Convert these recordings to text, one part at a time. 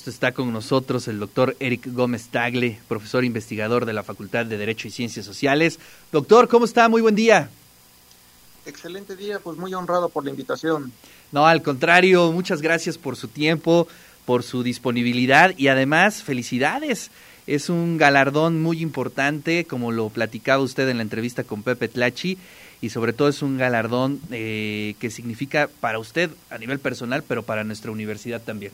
contexto está con nosotros el doctor Eric Gómez Tagle, profesor investigador de la Facultad de Derecho y Ciencias Sociales. Doctor, ¿cómo está? Muy buen día. Excelente día, pues muy honrado por la invitación. No, al contrario, muchas gracias por su tiempo, por su disponibilidad y además felicidades. Es un galardón muy importante, como lo platicaba usted en la entrevista con Pepe Tlachi, y sobre todo es un galardón eh, que significa para usted a nivel personal, pero para nuestra universidad también.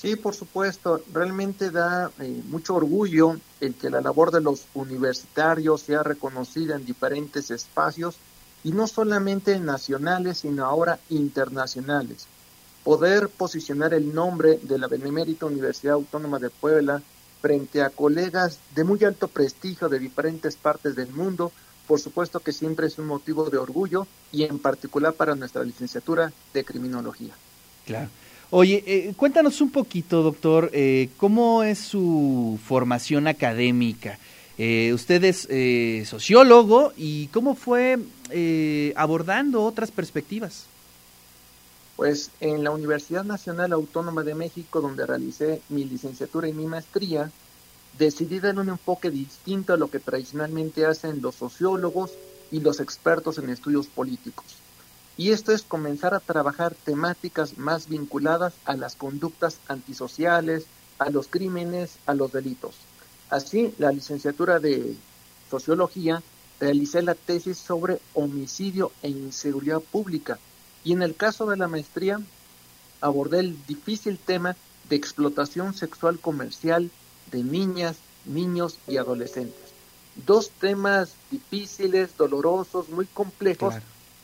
Sí, por supuesto, realmente da eh, mucho orgullo el que la labor de los universitarios sea reconocida en diferentes espacios y no solamente nacionales, sino ahora internacionales. Poder posicionar el nombre de la Benemérita Universidad Autónoma de Puebla frente a colegas de muy alto prestigio de diferentes partes del mundo, por supuesto que siempre es un motivo de orgullo y en particular para nuestra licenciatura de criminología. Claro. Oye, eh, cuéntanos un poquito, doctor, eh, ¿cómo es su formación académica? Eh, usted es sociólogo y cómo fue abordando otras perspectivas. Pues en la Universidad Nacional Autónoma de México, donde realicé mi licenciatura y mi maestría, decidí dar un enfoque distinto a lo que tradicionalmente hacen los sociólogos y los expertos en estudios políticos y esto es comenzar a trabajar temáticas más vinculadas a las conductas antisociales, a los crímenes, a los delitos. Así, la licenciatura de Sociología realicé la tesis sobre homicidio e inseguridad pública y en el caso de la maestría abordé el difícil tema de explotación sexual comercial de niñas, niños y adolescentes. Dos temas difíciles, dolorosos, muy complejos,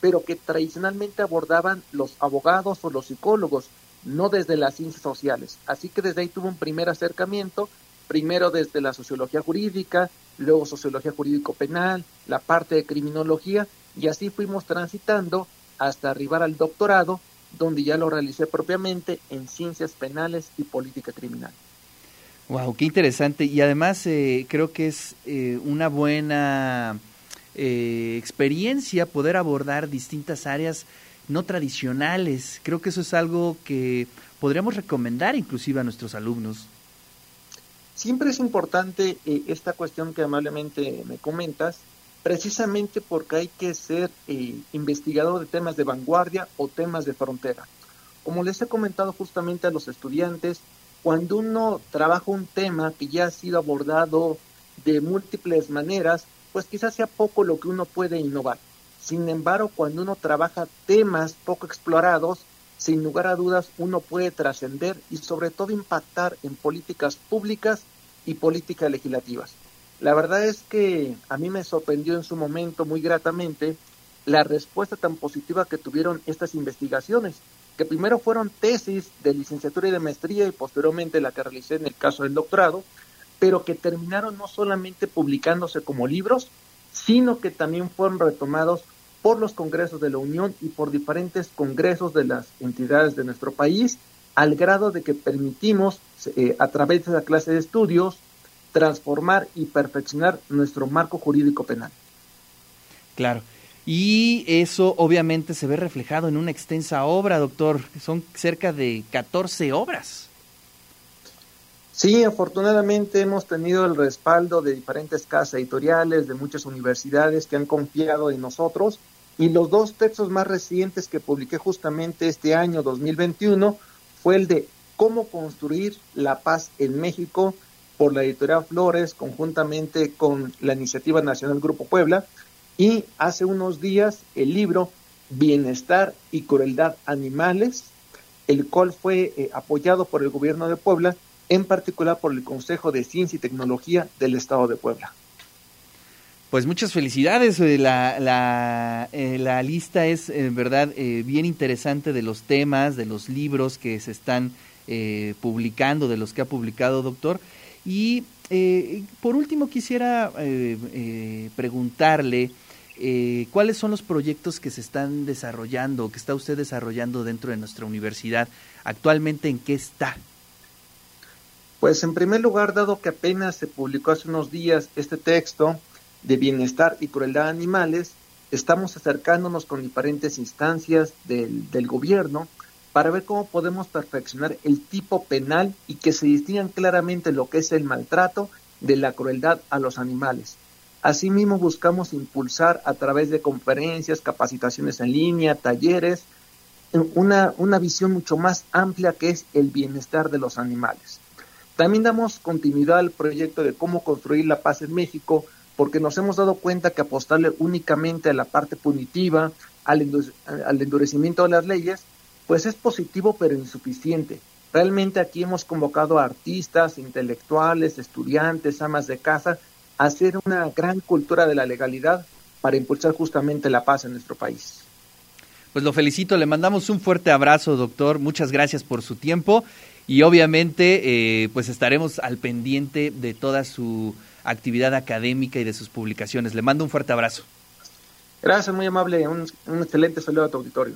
pero que tradicionalmente abordaban los abogados o los psicólogos, no desde las ciencias sociales. Así que desde ahí tuvo un primer acercamiento, primero desde la sociología jurídica, luego sociología jurídico-penal, la parte de criminología, y así fuimos transitando hasta arribar al doctorado, donde ya lo realicé propiamente en ciencias penales y política criminal. Wow, qué interesante. Y además eh, creo que es eh, una buena eh, experiencia poder abordar distintas áreas no tradicionales. Creo que eso es algo que podríamos recomendar inclusive a nuestros alumnos. Siempre es importante eh, esta cuestión que amablemente me comentas, precisamente porque hay que ser eh, investigador de temas de vanguardia o temas de frontera. Como les he comentado justamente a los estudiantes, cuando uno trabaja un tema que ya ha sido abordado de múltiples maneras, pues quizás sea poco lo que uno puede innovar. Sin embargo, cuando uno trabaja temas poco explorados, sin lugar a dudas uno puede trascender y sobre todo impactar en políticas públicas y políticas legislativas. La verdad es que a mí me sorprendió en su momento muy gratamente la respuesta tan positiva que tuvieron estas investigaciones, que primero fueron tesis de licenciatura y de maestría y posteriormente la que realicé en el caso del doctorado, pero que terminaron no solamente publicándose como libros, sino que también fueron retomados por los congresos de la Unión y por diferentes congresos de las entidades de nuestro país, al grado de que permitimos, eh, a través de la clase de estudios, transformar y perfeccionar nuestro marco jurídico penal. Claro. Y eso obviamente se ve reflejado en una extensa obra, doctor. Son cerca de 14 obras. Sí, afortunadamente hemos tenido el respaldo de diferentes casas editoriales, de muchas universidades que han confiado en nosotros. Y los dos textos más recientes que publiqué justamente este año 2021 fue el de Cómo construir la paz en México por la editorial Flores conjuntamente con la Iniciativa Nacional Grupo Puebla. Y hace unos días el libro Bienestar y Crueldad Animales, el cual fue eh, apoyado por el gobierno de Puebla en particular por el Consejo de Ciencia y Tecnología del Estado de Puebla. Pues muchas felicidades, eh, la, la, eh, la lista es en verdad eh, bien interesante de los temas, de los libros que se están publicando, de los que ha publicado doctor. Y por último quisiera preguntarle cuáles son los proyectos que se están desarrollando, que está usted desarrollando dentro de nuestra universidad. Actualmente, ¿en qué está? Pues en primer lugar, dado que apenas se publicó hace unos días este texto de bienestar y crueldad de animales, estamos acercándonos con diferentes instancias del, del gobierno para ver cómo podemos perfeccionar el tipo penal y que se distingan claramente lo que es el maltrato de la crueldad a los animales. Asimismo, buscamos impulsar a través de conferencias, capacitaciones en línea, talleres, una, una visión mucho más amplia que es el bienestar de los animales. También damos continuidad al proyecto de cómo construir la paz en México, porque nos hemos dado cuenta que apostarle únicamente a la parte punitiva, al, endurecimiento de las leyes, pues es positivo pero insuficiente. Realmente aquí hemos convocado a artistas, intelectuales, estudiantes, amas de casa, a hacer una gran cultura de la legalidad para impulsar justamente la paz en nuestro país. Pues lo felicito, le mandamos un fuerte abrazo, doctor. Muchas gracias por su tiempo y obviamente eh, pues estaremos al pendiente de toda su actividad académica y de sus publicaciones. Le mando un fuerte abrazo. Gracias, muy amable. Un, un excelente saludo a tu auditorio.